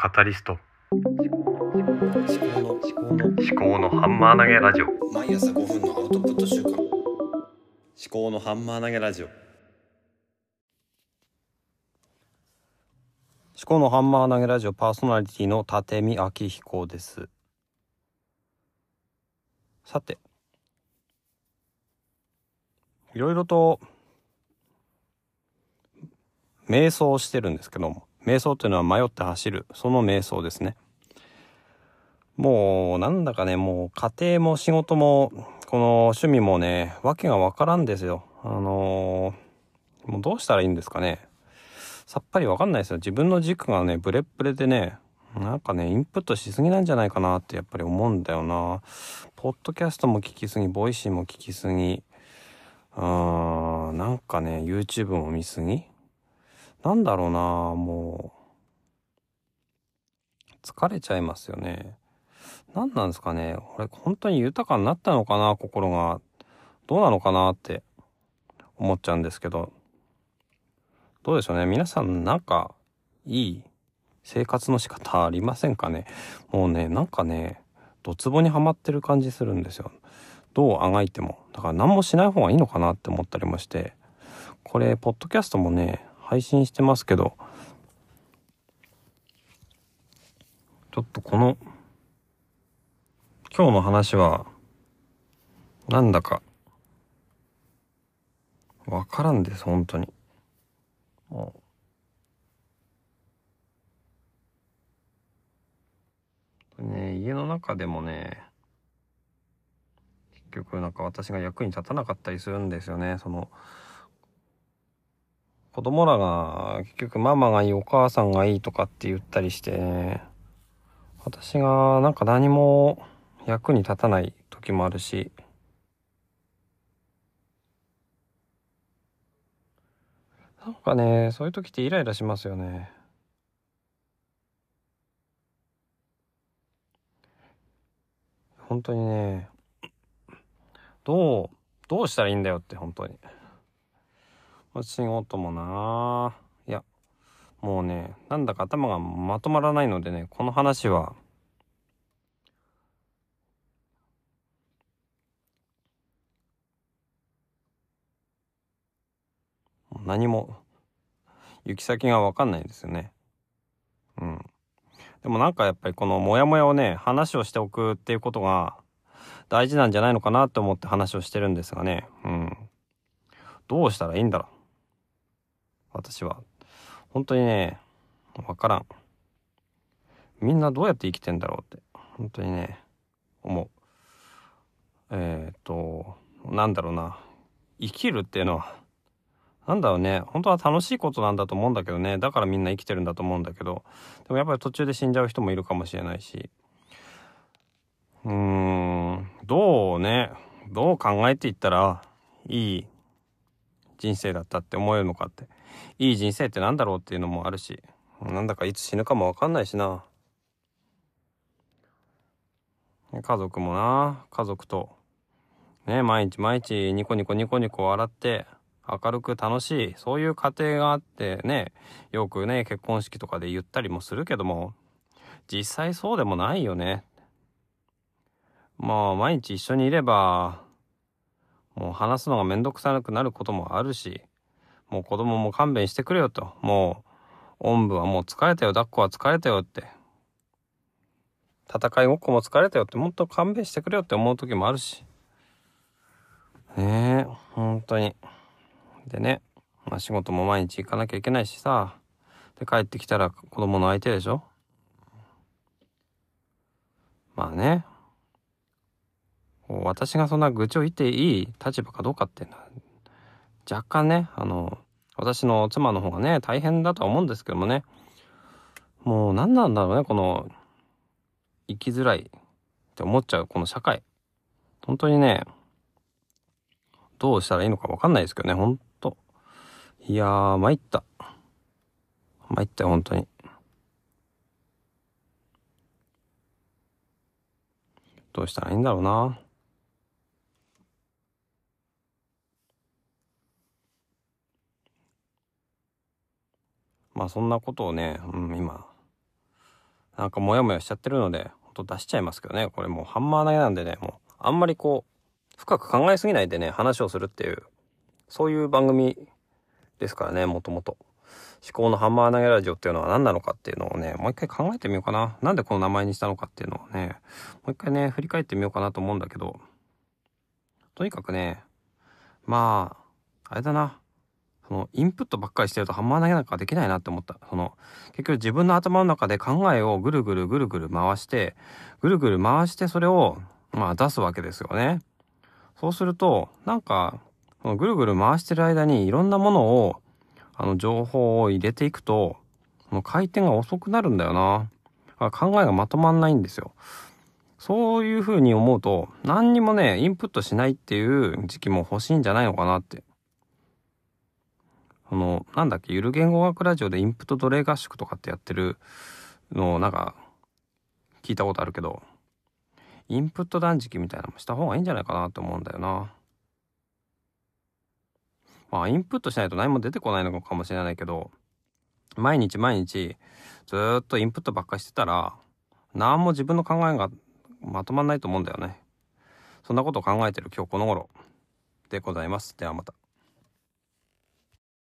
カタリスト。思考の思考の思考のハンマー投げラジオ。毎朝5分のアウトプット週間思考のハンマー投げラジオ。思考のハンマー投げラジオパーソナリティの立見明彦です。さていろいろと迷走してるんですけども迷走っていうのは迷って走る。その迷走ですね。もうなんだかねもう家庭も仕事もこの趣味もねわけがわからんですよ。あのーもうどうしたらいいんですかね。さっぱりわかんないですよ。自分の軸がねブレッブレでねなんかねインプットしすぎなんじゃないかなってやっぱり思うんだよな。ポッドキャストも聞きすぎ Voicy も聞きすぎうーんなんかね YouTube も見すぎ。なんだろうなもう。疲れちゃいますよね。何なんですかね。俺本当に豊かになったのかな心が。どうなのかなって思っちゃうんですけど。どうでしょうね。皆さんなんかいい生活の仕方ありませんかね。もうねなんかねドツボにはまってる感じするんですよ。どうあがいても。だから何もしない方がいいのかなって思ったりもして。これポッドキャストもね配信してますけどちょっとこの今日の話はなんだかわからんです本当に。もう。ね家の中でもね結局なんか私が役に立たなかったりするんですよねその子供らが結局ママがいいお母さんがいいとかって言ったりして私がなんか何も役に立たない時もあるし。なんかねそういう時ってイライラしますよね。本当にねどうどうしたらいいんだよって本当に。仕事もないやもうねなんだか頭がまとまらないのでねこの話は。何も行き先が分かんないですよね。うん。でもなんかやっぱりこのモヤモヤをね話をしておくっていうことが大事なんじゃないのかなって思って話をしてるんですがね。うん。どうしたらいいんだろう。私は。本当にね分からん。みんなどうやって生きてんだろうって本当にね思う。えっ、となんだろうな。生きるっていうのはなんだろうね。本当は楽しいことなんだと思うんだけどね。だからみんな生きてるんだと思うんだけど。でもやっぱり途中で死んじゃう人もいるかもしれないし。うーんどうね。どう考えていったらいい人生だったって思えるのかって。いい人生ってなんだろうっていうのもあるし。なんだかいつ死ぬかもわかんないしな。家族もな。家族と。ね毎日毎日ニコニコニコニコ笑って明るく楽しい。そういう家庭があってねよくね結婚式とかで言ったりもするけども。実際そうでもないよね。まあ毎日一緒にいればもう話すのがめんどくさなくなることもあるしもう子供も勘弁してくれよと。もうおんぶはもう疲れたよ。抱っこは疲れたよって。戦いごっこも疲れたよって。もっと勘弁してくれよって思う時もあるし。ねえ本当に。でね、まあ、仕事も毎日行かなきゃいけないしさ。で帰ってきたら子供の相手でしょ。まあね。私がそんな愚痴を言っていい立場かどうかっていうのは若干ねあの私の妻の方がね大変だとは思うんですけどもね。もう何なんだろうねこの生きづらいって思っちゃうこの社会。本当にねどうしたらいいのか分かんないですけどねほんといやー参った。参ったよ本当に。どうしたらいいんだろうな。まあそんなことをね、うん、今なんかモヤモヤしちゃってるので、ほんと出しちゃいますけどね。これもうハンマー投げなんでね、もうあんまりこう、深く考えすぎないでね、話をするっていう、そういう番組ですからね、もともと。思考のハンマー投げラジオっていうのは何なのかっていうのをね、もう一回考えてみようかな。なんでこの名前にしたのかっていうのをね、もう一回ね、振り返ってみようかなと思うんだけど、とにかくね、まあ、あれだな。そのインプットばっかりしてるとハンマー投げなんかできないなって思った。その結局自分の頭の中で考えをぐるぐるぐるぐる回してぐるぐる回してそれをまあ出すわけですよね。そうするとなんかそのぐるぐる回してる間にいろんなものをあの情報を入れていくとその回転が遅くなるんだよな。考えがまとまんないんですよ。そういうふうに思うと何にもねインプットしないっていう時期も欲しいんじゃないのかなってその、なんだっけ、ゆる言語学ラジオでインプット奴隷合宿とかってやってるのをなんか、聞いたことあるけど、インプット断食みたいなのもした方がいいんじゃないかなと思うんだよな。まあ、インプットしないと何も出てこないのかもしれないけど、毎日毎日、ずっとインプットばっかしてたら、何も自分の考えがまとまんないと思うんだよね。そんなことを考えてる今日この頃でございます。ではまた。